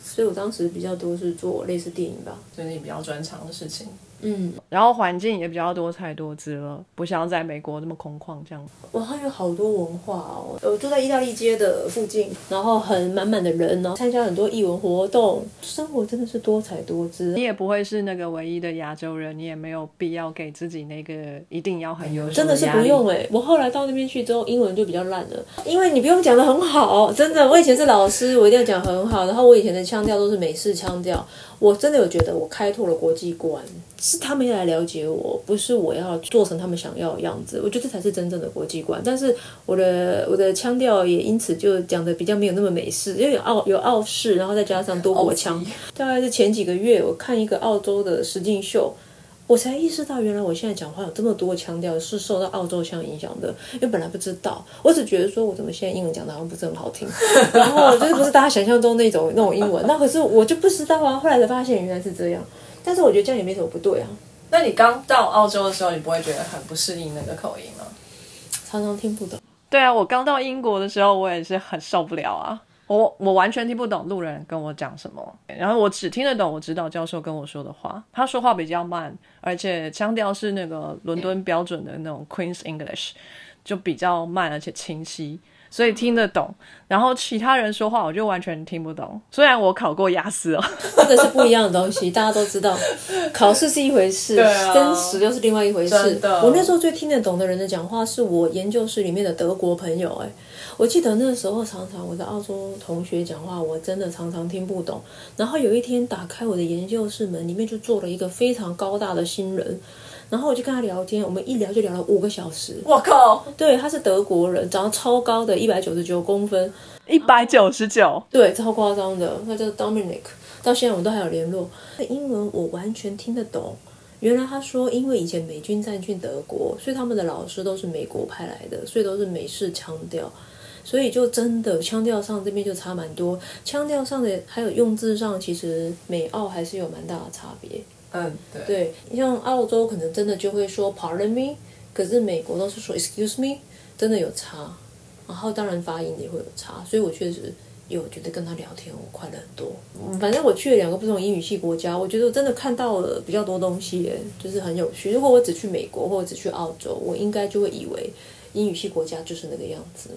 [SPEAKER 2] 所以我当时比较多是做类似电影吧。
[SPEAKER 4] 这是你比较专长的事情。
[SPEAKER 2] 嗯，
[SPEAKER 3] 然后环境也比较多彩多姿了，不像在美国那么空旷这样。
[SPEAKER 2] 哇，它有好多文化哦。我住在意大利街的附近，然后很满满的人，然后参加很多艺文活动，生活真的是多彩多姿
[SPEAKER 3] 你。也不会是那个唯一的亚洲人，你也没有必要给自己那个一定要很优秀
[SPEAKER 2] 真的是不用哎、我后来到那边去之后，英文就比较烂了，因为你不用讲的很好，真的。我以前是老师，我一定要讲很好，然后我以前的腔调都是美式腔调，我真的有觉得我开拓了国际观，是他们要来了解我，不是我要做成他们想要的样子。我觉得这才是真正的国际观。但是我的我的腔调也因此就讲的比较没有那么美式，因为有澳有澳式，然后再加上多国腔。大概是前几个月，我看一个澳洲的实境秀。我才意识到，原来我现在讲话有这么多腔调是受到澳洲腔影响的，因为本来不知道，我只觉得说我怎么现在英文讲的好像不是很好听，然后就是不是大家想象中那种那种英文，那可是我就不知道啊，后来才发现原来是这样，但是我觉得这样也没什么不对啊，
[SPEAKER 4] 那你刚到澳洲的时候，你不会觉得很不适应那个口音吗？
[SPEAKER 2] 常常听不懂。
[SPEAKER 3] 对啊，我刚到英国的时候，我也是很受不了啊。我我完全听不懂路人跟我讲什么，然后我只听得懂我指导教授跟我说的话。他说话比较慢，而且腔调是那个伦敦标准的那种 Queen's English，就比较慢而且清晰，所以听得懂。然后其他人说话我就完全听不懂。虽然我考过雅思哦，
[SPEAKER 2] 这个是不一样的东西，大家都知道，考试是一回事，
[SPEAKER 4] 啊
[SPEAKER 2] 真实又是另外一回事
[SPEAKER 4] 真。的
[SPEAKER 2] 我那时候最听得懂的人的讲话，是我研究室里面的德国朋友、哎，我记得那时候常常我的澳洲同学讲话，我真的常常听不懂。然后有一天打开我的研究室门，里面就坐了一个非常高大的新人。然后我就跟他聊天，我们一聊就聊了五个小时。
[SPEAKER 4] 我靠，
[SPEAKER 2] 对，他是德国人，长得超高的，一百九十九公分，
[SPEAKER 3] 一百九十九，
[SPEAKER 2] 对，超夸张的，他叫 Dominic，到现在我们都还有联络。英文我完全听得懂。原来他说，因为以前美军占据德国，所以他们的老师都是美国派来的，所以都是美式腔调，所以就真的腔调上这边就差蛮多。腔调上的还有用字上，其实美澳还是有蛮大的差别。
[SPEAKER 4] 嗯，对，
[SPEAKER 2] 对，像澳洲可能真的就会说 Pardon me，可是美国都是说 Excuse me，真的有差。然后当然发音也会有差，所以我确实有觉得跟他聊天我快乐很多。嗯反正我去了两个不同英语系国家，我觉得我真的看到了比较多东西耶，就是很有趣。如果我只去美国或者只去澳洲，我应该就会以为英语系国家就是那个样子。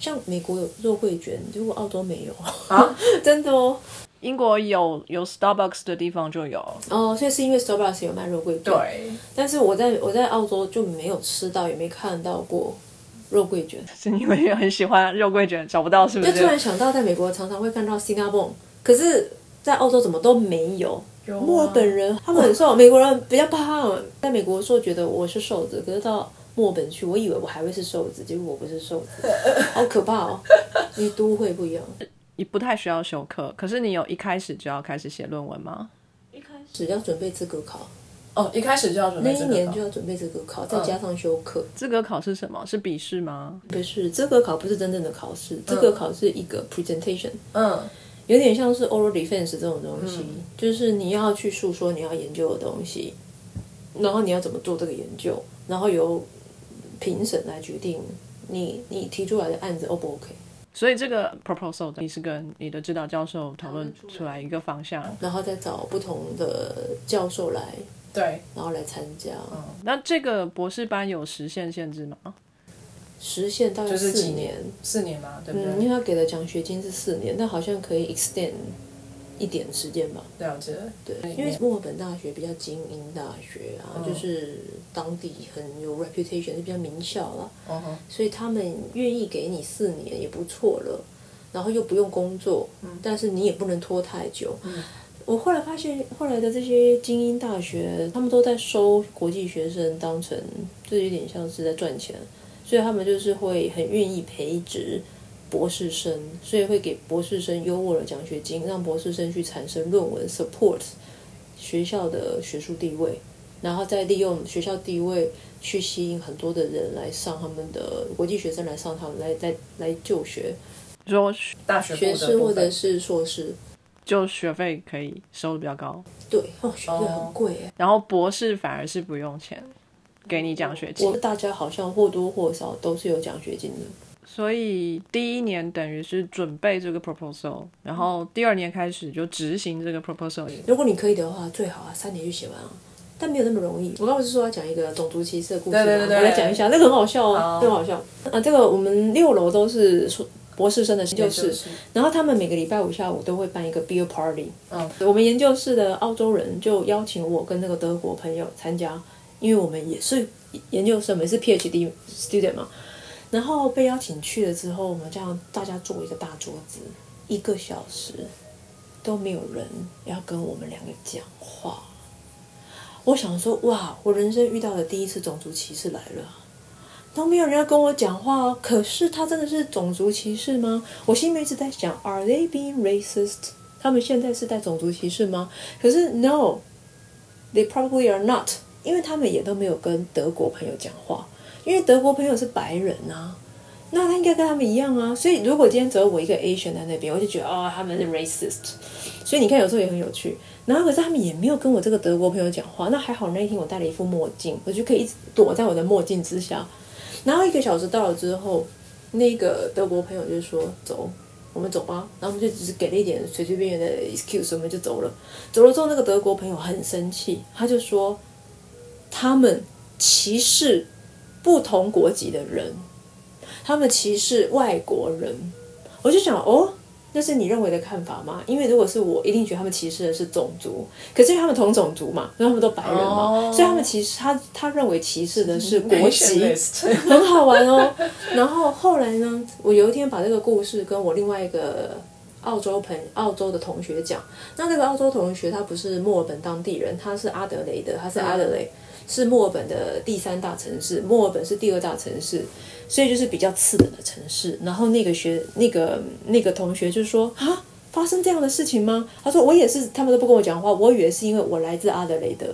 [SPEAKER 2] 像美国有肉桂卷，如果澳洲没有
[SPEAKER 4] 啊，
[SPEAKER 2] 真的哦。
[SPEAKER 3] 英国有有 Starbucks 的地方就有，
[SPEAKER 2] 哦，所以是因为 Starbucks 有卖肉桂卷。
[SPEAKER 4] 对，
[SPEAKER 2] 但是我在我在澳洲就没有吃到，也没看到过肉桂卷。
[SPEAKER 3] 是因为很喜欢肉桂卷，找不到是不
[SPEAKER 2] 是？就突然想到，在美国常常会看到 Cinnabon，可是，在澳洲怎么都没有。
[SPEAKER 4] 有啊
[SPEAKER 2] 墨尔本人他们很瘦，美国人比较胖。在美国的时候觉得我是瘦子，可是到墨尔本去，我以为我还会是瘦子，结果我不是瘦子，好可怕哦！与都会不一样。
[SPEAKER 3] 你不太需要修课，可是你有一开始就要开始写论文吗？
[SPEAKER 2] 一开始要准备资格考，
[SPEAKER 4] 哦，一开始就要准备那一
[SPEAKER 2] 年就要准备资格考，再加上修课。
[SPEAKER 3] 资格考是什么？是笔试吗？
[SPEAKER 2] 不是资格考，不是真正的考试，资格考是一个 presentation。
[SPEAKER 4] 嗯，
[SPEAKER 2] 有点像是 oral defense 这种东西，就是你要去诉说你要研究的东西，然后你要怎么做这个研究，然后由评审来决定你你提出来的案子 O 不 OK。
[SPEAKER 3] 所以这个 proposal 你是跟你的指导教授讨论出来一个方向，
[SPEAKER 2] 然后再找不同的教授来，
[SPEAKER 4] 对，
[SPEAKER 2] 然后来参加。
[SPEAKER 3] 嗯那这个博士班有时限限制吗？
[SPEAKER 2] 时限大概
[SPEAKER 4] 就是几
[SPEAKER 2] 四年，
[SPEAKER 4] 四年嘛，对不对？
[SPEAKER 2] 嗯，因为他给的奖学金是四年，但好像可以 extend 一点时间吧。
[SPEAKER 4] 了解，
[SPEAKER 2] 对，因为墨尔本大学比较精英大学啊，就是当地很有 reputation，是比较名校啦，所以他们愿意给你四年也不错了，然后又不用工作，但是你也不能拖太久。我后来发现，后来的这些精英大学，他们都在收国际学生，当成就有点像是在赚钱，所以他们就是会很愿意培植博士生，所以会给博士生优渥的奖学金，让博士生去产生论文 support 学校的学术地位，然后再利用学校地位去吸引很多的人来上他们的国际学生来上他们来来来就学
[SPEAKER 3] 说
[SPEAKER 4] 大学
[SPEAKER 2] 学士或者是硕士。
[SPEAKER 3] 就学费可以收的比较高，
[SPEAKER 2] 对，哦，学费很贵耶。
[SPEAKER 3] 然后博士反而是不用钱，给你奖学金
[SPEAKER 2] 我。大家好像或多或少都是有奖学金的。
[SPEAKER 3] 所以第一年等于是准备这个 proposal，然后第二年开始就执行这个 proposal。
[SPEAKER 2] 如果你可以的话，最好啊，三年就写完啊。但没有那么容易。我刚不是说要讲一个种族歧视的故事吗？
[SPEAKER 4] 对对对对
[SPEAKER 2] 我来讲一下，那个很好笑很好笑。啊，这个我们六楼都是硕博士生的研究室，然后他们每个礼拜五下午都会办一个 beer party。
[SPEAKER 4] 嗯，
[SPEAKER 2] 我们研究室的澳洲人就邀请我跟那个德国朋友参加，因为我们也是研究生，我们是 PhD student 嘛。然后被邀请去了之后，我们这样大家坐一个大桌子，一个小时都没有人要跟我们两个讲话。我想说，哇，我人生遇到的第一次种族歧视来了。都没有人要跟我讲话哦，可是他真的是种族歧视吗？我心里面一直在想，Are they being racist？他们现在是在种族歧视吗？可是 No，they probably are not，因为他们也都没有跟德国朋友讲话，因为德国朋友是白人啊，那他应该跟他们一样啊。所以如果今天只有我一个 Asian 在那边，我就觉得哦，他们是 racist。所以你看，有时候也很有趣。然后可是他们也没有跟我这个德国朋友讲话，那还好那一天我戴了一副墨镜，我就可以一直躲在我的墨镜之下。然后一个小时到了之后，那个德国朋友就说：“走，我们走吧。”然后我们就只是给了一点随随便便的 excuse，我们就走了。走了之后，那个德国朋友很生气，他就说：“他们歧视不同国籍的人，他们歧视外国人。”我就想，哦。那是你认为的看法吗？因为如果是我，一定觉得他们歧视的是种族。可是因为他们同种族嘛，因为他们都白人嘛，
[SPEAKER 4] 哦
[SPEAKER 2] 所以他们歧视他他认为歧视的是国籍。很好玩哦。然后后来呢，我有一天把这个故事跟我另外一个澳洲朋澳洲的同学讲。那那个澳洲同学他不是墨尔本当地人，他是阿德雷德，他是阿德雷，是墨尔本的第三大城市，墨尔本是第二大城市，所以就是比较次等的城市。然后那个学那个那个同学就说啊。发生这样的事情吗？他说我也是，他们都不跟我讲话，我以为是因为我来自阿德雷德，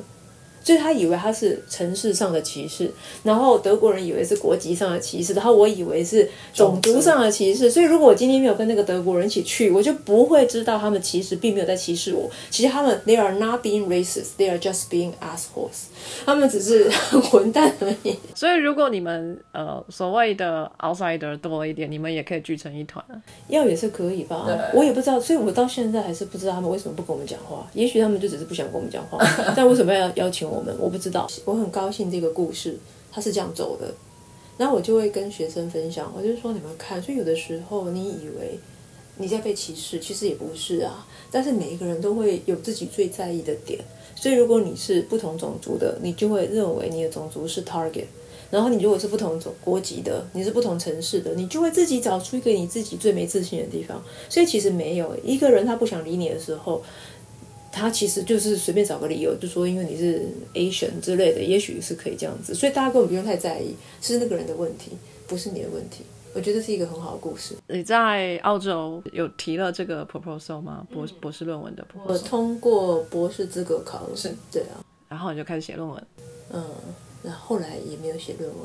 [SPEAKER 2] 所以他以为他是城市上的歧视，然后德国人以为是国籍上的歧视，然后我以为是种族上的歧视。所以如果我今天没有跟那个德国人一起去，我就不会知道他们其实并没有在歧视我。其实他们 they are not being racist, they are just being assholes，他们只是混蛋而已。
[SPEAKER 3] 所以如果你们呃所谓的 outsider 多了一点，你们也可以聚成一团。
[SPEAKER 2] 要也是可以吧，我也不知道，所以我到现在还是不知道他们为什么不跟我们讲话。也许他们就只是不想跟我们讲话，但为什么要邀请我们？我不知道。我很高兴这个故事它是这样走的，然后我就会跟学生分享，我就说你们看，所以有的时候你以为你在被歧视，其实也不是啊。但是每一个人都会有自己最在意的点，所以如果你是不同种族的，你就会认为你的种族是 target。然后你如果是不同种国籍的，你是不同城市的，你就会自己找出一个你自己最没自信的地方。所以其实没有一个人他不想理你的时候，他其实就是随便找个理由，就说因为你是 Asian 之类的，也许是可以这样子。所以大家根本不用太在意，是那个人的问题，不是你的问题。我觉得是一个很好的故事。
[SPEAKER 3] 你在澳洲有提了这个 proposal 吗？博博士论文的
[SPEAKER 2] 我
[SPEAKER 3] proposal，
[SPEAKER 2] 通过博士资格考
[SPEAKER 4] 试，
[SPEAKER 2] 对啊，
[SPEAKER 3] 然后你就开始写论文。
[SPEAKER 2] 嗯，那后来也没有写论文，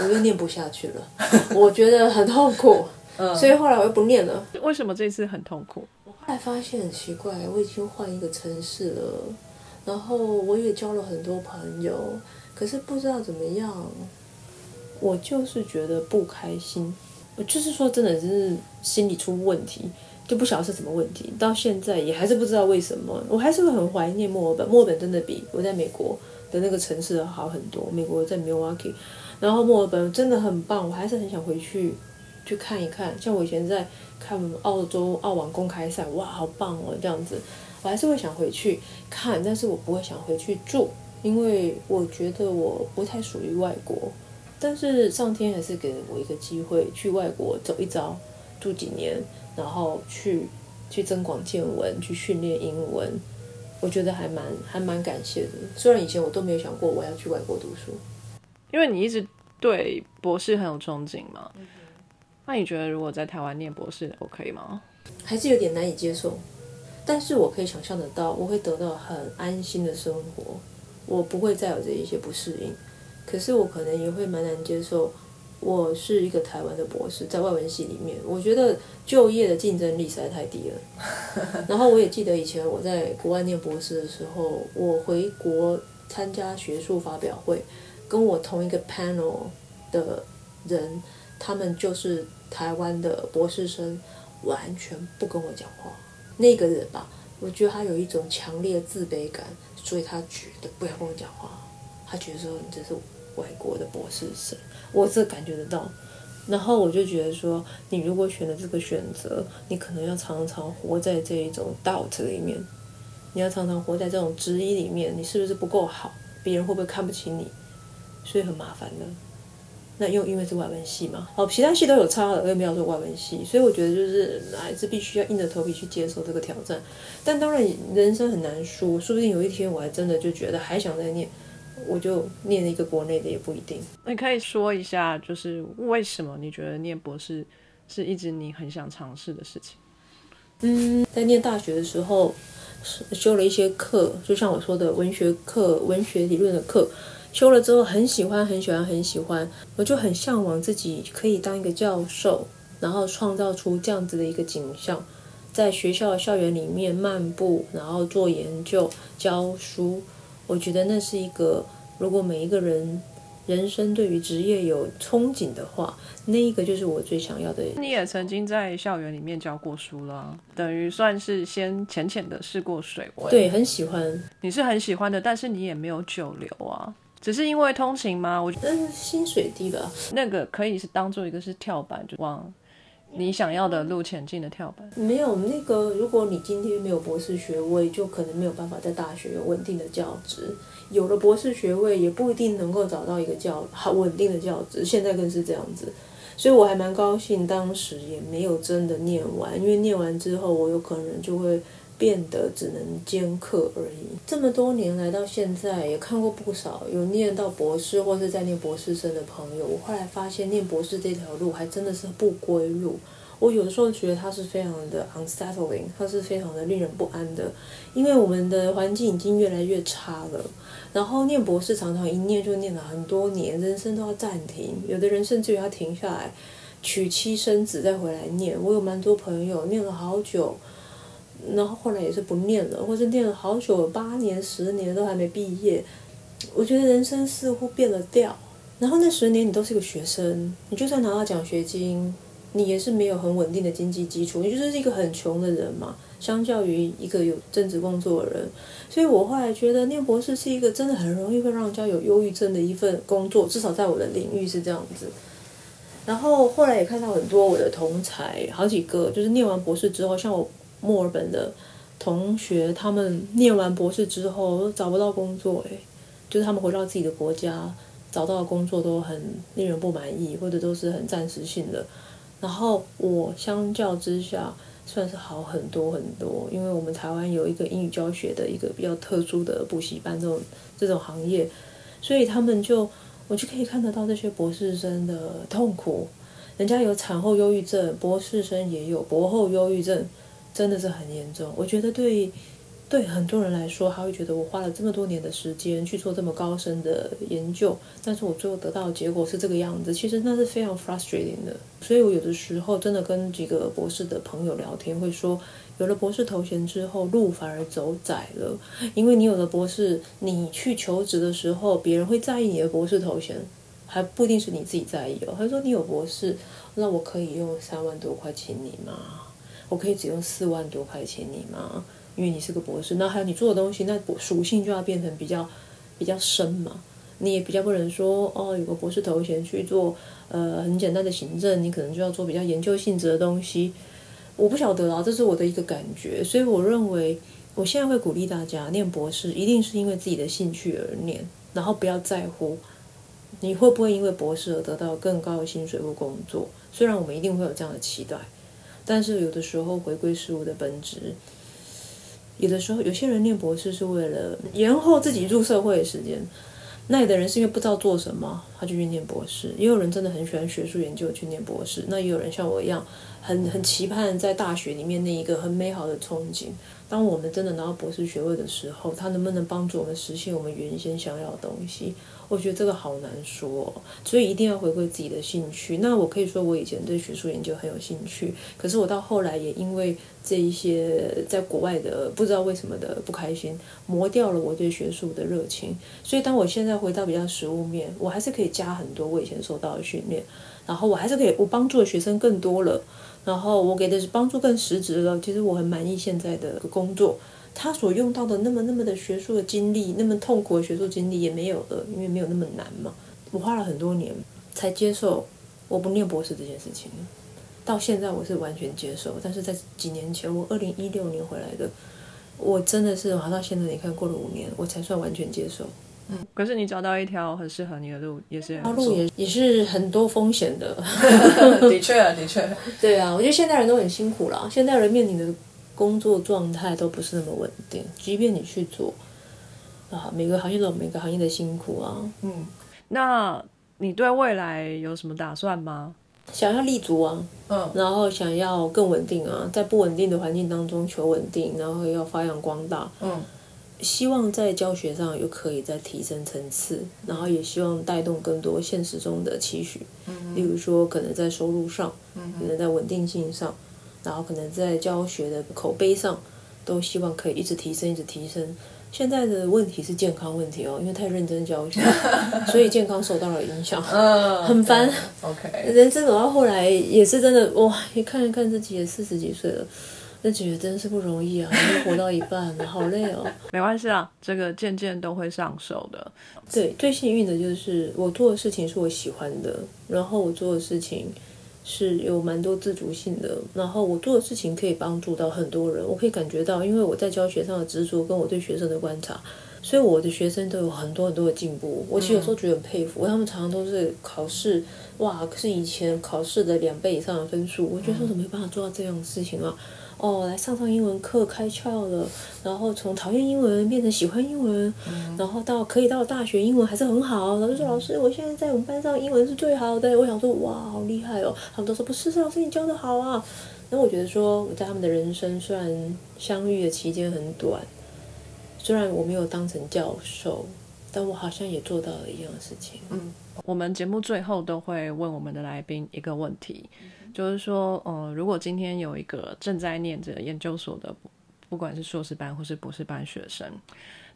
[SPEAKER 2] 我又念不下去了，我觉得很痛苦，所以后来我又不念了。
[SPEAKER 3] 为什么这次很痛苦？
[SPEAKER 2] 后来发现很奇怪，我已经换一个城市了，然后我也交了很多朋友，可是不知道怎么样，我就是觉得不开心，我就是说真的是心理出问题，就不晓得是什么问题，到现在也还是不知道为什么，我还是会很怀念墨尔本，墨尔本真的比我在美国的那个城市好很多，美国在 Milwaukee，然后墨尔本真的很棒，我还是很想回去去看一看，像我以前在看澳洲澳网公开赛，哇，好棒哦，这样子，我还是会想回去看，但是我不会想回去住，因为我觉得我不太属于外国。但是上天还是给了我一个机会，去外国走一遭，住几年，然后去去增广见闻，去训练英文，我觉得还蛮还蛮感谢的。虽然以前我都没有想过我要去外国读书，
[SPEAKER 3] 因为你一直对博士很有憧憬嘛。那你觉得如果在台湾念博士，OK 吗？
[SPEAKER 2] 还是有点难以接受。但是我可以想象得到，我会得到很安心的生活，我不会再有这一些不适应。可是我可能也会蛮难接受，我是一个台湾的博士，在外文系里面，我觉得就业的竞争力实在太低了。然后我也记得以前我在国外念博士的时候，我回国参加学术发表会，跟我同一个 panel 的人，他们就是台湾的博士生，完全不跟我讲话。那个人吧，我觉得他有一种强烈的自卑感，所以他觉得不要跟我讲话，他觉得说你这是。外国的博士生，我这感觉得到，然后我就觉得说，你如果选了这个选择，你可能要常常活在这一种 doubt 里面，你要常常活在这种质疑里面，你是不是不够好？别人会不会看不起你？所以很麻烦的。那又因为是外文系嘛，哦，其他系都有差的，又没有说外文系，所以我觉得就是还是必须要硬着头皮去接受这个挑战。但当然，人生很难说，说不定有一天我还真的就觉得还想再念。我就念了一个国内的也不一定。
[SPEAKER 3] 你可以说一下，就是为什么你觉得念博士是一直你很想尝试的事情？
[SPEAKER 2] 嗯，在念大学的时候修了一些课，就像我说的文学课、文学理论的课，修了之后很喜欢、很喜欢、很喜欢，我就很向往自己可以当一个教授，然后创造出这样子的一个景象，在学校的校园里面漫步，然后做研究、教书。我觉得那是一个，如果每一个人人生对于职业有憧憬的话，那一个就是我最想要的。
[SPEAKER 3] 你也曾经在校园里面教过书啦，等于算是先浅浅的试过水温。
[SPEAKER 2] 对，很喜欢。
[SPEAKER 3] 你是很喜欢的，但是你也没有久留啊，只是因为通勤吗？我觉
[SPEAKER 2] 得薪水低吧。
[SPEAKER 3] 那个可以是当做一个是跳板，就往。你想要的路前进的跳板
[SPEAKER 2] 没有那个，如果你今天没有博士学位，就可能没有办法在大学有稳定的教职。有了博士学位，也不一定能够找到一个教好稳定的教职。现在更是这样子，所以我还蛮高兴，当时也没有真的念完，因为念完之后，我有可能就会。变得只能兼课而已。这么多年来到现在，也看过不少有念到博士或是在念博士生的朋友。我后来发现，念博士这条路还真的是不归路。我有的时候觉得它是非常的 unsettling，它是非常的令人不安的，因为我们的环境已经越来越差了。然后念博士常常一念就念了很多年，人生都要暂停。有的人甚至于要停下来娶妻生子再回来念。我有蛮多朋友念了好久。然后后来也是不念了，或者念了好久，八年、十年都还没毕业。我觉得人生似乎变了调。然后那十年你都是一个学生，你就算拿到奖学金，你也是没有很稳定的经济基础，你就是一个很穷的人嘛。相较于一个有正职工作的人，所以我后来觉得念博士是一个真的很容易会让人家有忧郁症的一份工作，至少在我的领域是这样子。然后后来也看到很多我的同才，好几个就是念完博士之后，像我。墨尔本的同学，他们念完博士之后都找不到工作，诶，就是他们回到自己的国家，找到的工作都很令人不满意，或者都是很暂时性的。然后我相较之下算是好很多很多，因为我们台湾有一个英语教学的一个比较特殊的补习班这种这种行业，所以他们就我就可以看得到这些博士生的痛苦，人家有产后忧郁症，博士生也有博后忧郁症。真的是很严重，我觉得对对很多人来说，他会觉得我花了这么多年的时间去做这么高深的研究，但是我最后得到的结果是这个样子，其实那是非常 frustrating 的。所以我有的时候真的跟几个博士的朋友聊天，会说，有了博士头衔之后，路反而走窄了，因为你有了博士，你去求职的时候，别人会在意你的博士头衔，还不一定是你自己在意哦。他说你有博士，那我可以用三万多块请你吗？我可以只用四万多块钱你吗？因为你是个博士，那还有你做的东西，那属性就要变成比较比较深嘛。你也比较不能说哦，有个博士头衔去做呃很简单的行政，你可能就要做比较研究性质的东西。我不晓得啊，这是我的一个感觉，所以我认为我现在会鼓励大家念博士，一定是因为自己的兴趣而念，然后不要在乎你会不会因为博士而得到更高的薪水或工作。虽然我们一定会有这样的期待，但是有的时候回归事物的本质，有的时候有些人念博士是为了延后自己入社会的时间。那有的人是因为不知道做什么，他就去念博士；也有人真的很喜欢学术研究去念博士。那也有人像我一样，很很期盼在大学里面那一个很美好的憧憬。当我们真的拿到博士学位的时候，它能不能帮助我们实现我们原先想要的东西？我觉得这个好难说，所以一定要回归自己的兴趣。那我可以说，我以前对学术研究很有兴趣，可是我到后来也因为这一些在国外的不知道为什么的不开心，磨掉了我对学术的热情。所以当我现在回到比较实务面，我还是可以加很多我以前受到的训练，然后我还是可以我帮助的学生更多了，然后我给的帮助更实质了。其实我很满意现在的工作。他所用到的那么那么的学术的经历，那么痛苦的学术经历也没有了，因为没有那么难嘛。我花了很多年才接受我不念博士这件事情，到现在我是完全接受。但是在几年前，我二零一六年回来的，我真的是滑到现在，你看过了五年，我才算完全接受。
[SPEAKER 3] 嗯，可是你找到一条很适合你的路，也是
[SPEAKER 2] 条路也也是很多风险的。
[SPEAKER 4] 的确，的确，
[SPEAKER 2] 对啊，我觉得现代人都很辛苦了，现代人面临的。工作状态都不是那么稳定，即便你去做啊，每个行业都有每个行业的辛苦啊。
[SPEAKER 3] 嗯，那你对未来有什么打算吗？
[SPEAKER 2] 想要立足啊，
[SPEAKER 4] 嗯，
[SPEAKER 2] 然后想要更稳定啊，在不稳定的环境当中求稳定，然后要发扬光大。
[SPEAKER 4] 嗯，
[SPEAKER 2] 希望在教学上又可以再提升层次，然后也希望带动更多现实中的期许。嗯，例如说可能在收入上，嗯，可能在稳定性上。然后可能在教学的口碑上，都希望可以一直提升，一直提升。现在的问题是健康问题哦，因为太认真教学，所以健康受到了影响，
[SPEAKER 4] 嗯，
[SPEAKER 2] 很烦。
[SPEAKER 4] OK，
[SPEAKER 2] 人生走到后来也是真的哇，一看一看自己也四十几岁了，那觉得真是不容易啊，还没活到一半，好累哦。
[SPEAKER 3] 没关系啊，这个渐渐都会上手的。
[SPEAKER 2] 对，最幸运的就是我做的事情是我喜欢的，然后我做的事情。是有蛮多自主性的，然后我做的事情可以帮助到很多人，我可以感觉到，因为我在教学上的执着跟我对学生的观察，所以我的学生都有很多很多的进步。我其实有时候觉得很佩服，他们常常都是考试，哇，是以前考试的两倍以上的分数，我觉得说怎么没办法做到这样的事情啊？哦，来上上英文课开窍了，然后从讨厌英文变成喜欢英文，然后到可以到大学英文还是很好。老师说：“老师，我现在在我们班上英文是最好的。”我想说：“哇，好厉害哦！”他们都说：“不是，老师你教的好啊。”那我觉得说，我在他们的人生虽然相遇的期间很短，虽然我没有当成教授，但我好像也做到了一样的事情。
[SPEAKER 3] 嗯，我们节目最后都会问我们的来宾一个问题。就是说，呃，如果今天有一个正在念着研究所的，不管是硕士班或是博士班学生，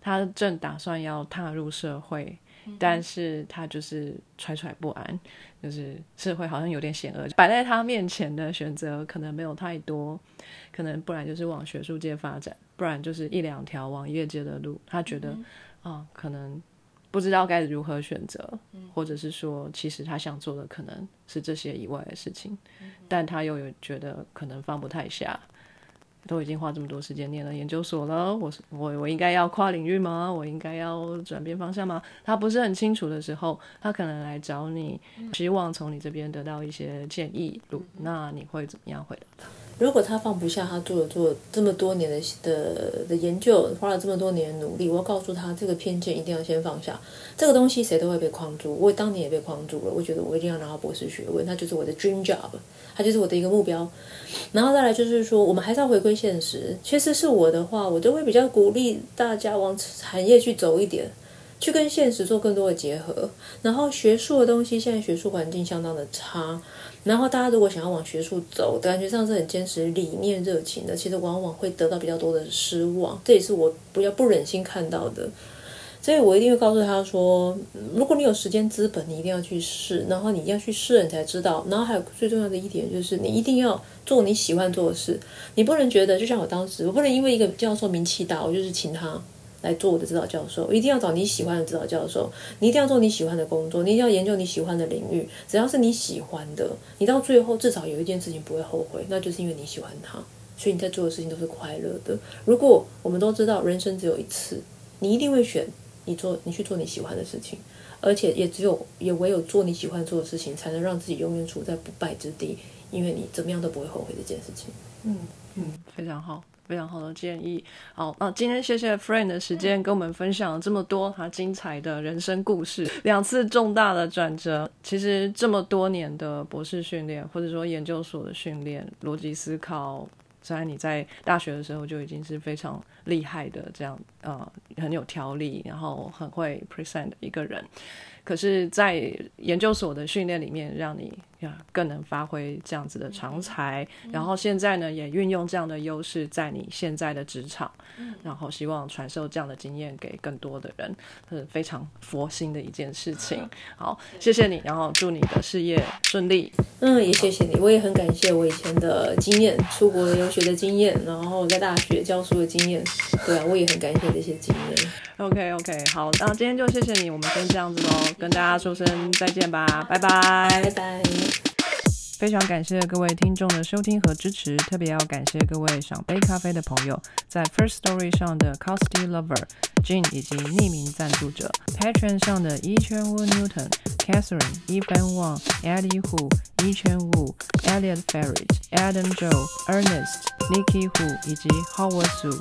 [SPEAKER 3] 他正打算要踏入社会，但是他就是揣揣不安，就是社会好像有点险恶，摆在他面前的选择可能没有太多，可能不然就是往学术界发展，不然就是一两条往业界的路，他觉得啊，可能。不知道该如何选择，或者是说，其实他想做的可能是这些以外的事情，但他又有觉得可能放不太下。都已经花这么多时间念了研究所了，我我我应该要跨领域吗？我应该要转变方向吗？他不是很清楚的时候，他可能来找你，希望从你这边得到一些建议。那你会怎么样回答他？
[SPEAKER 2] 如果他放不下他做了做这么多年的的的研究，花了这么多年的努力，我要告诉他，这个偏见一定要先放下。这个东西谁都会被框住，我当年也被框住了。我觉得我一定要拿到博士学位，那就是我的 dream job，它就是我的一个目标。然后再来就是说，我们还是要回归现实。其实是我的话，我都会比较鼓励大家往产业去走一点，去跟现实做更多的结合。然后学术的东西，现在学术环境相当的差。然后大家如果想要往学术走，感觉上是很坚持理念热情的，其实往往会得到比较多的失望。这也是我比较不忍心看到的。所以我一定会告诉他说，如果你有时间资本，你一定要去试，然后你一定要去试了，你才知道。然后还有最重要的一点就是，你一定要做你喜欢做的事，你不能觉得就像我当时，我不能因为一个教授名气大，我就是请他。来做我的指导教授，一定要找你喜欢的指导教授，你一定要做你喜欢的工作，你一定要研究你喜欢的领域。只要是你喜欢的，你到最后至少有一件事情不会后悔，那就是因为你喜欢它，所以你在做的事情都是快乐的。如果我们都知道人生只有一次，你一定会选你做你去做你喜欢的事情，而且也只有也唯有做你喜欢做的事情，才能让自己永远处在不败之地，因为你怎么样都不会后悔这件事情。
[SPEAKER 3] 嗯嗯非常好，非常好的建议。好，那今天谢谢 Friend 的时间，跟我们分享了这么多他精彩的人生故事，两次重大的转折。其实这么多年的博士训练，或者说研究所的训练，逻辑思考，在你在大学的时候就已经是非常厉害的，这样呃很有条理，然后很会 present 的一个人。可是，在研究所的训练里面，让你呀更能发挥这样子的长才，然后现在呢也运用这样的优势在你现在的职场，然后希望传授这样的经验给更多的人，是非常佛心的一件事情。好，谢谢你，然后祝你的事业顺利。
[SPEAKER 2] 嗯，也谢谢你，我也很感谢我以前的经验，出国留学的经验，然后在大学教书的经验，对啊，我也很感谢这些经验。
[SPEAKER 3] OK OK，好，那今天就谢谢你，我们先这样子喽，跟大家说声再见吧，拜拜
[SPEAKER 2] 拜拜。
[SPEAKER 3] 非常感谢各位听众的收听和支持，特别要感谢各位赏杯咖啡的朋友，在 First Story 上的 Costy Lover、Jin 以及匿名赞助者，Patreon 上的一圈 Wu Newton、Catherine、Evan Wang、Eddie Hu、一圈 Wu、Elliot Ferret、Adam Joe、Ernest、Nikki Hu 以及 Howard Su。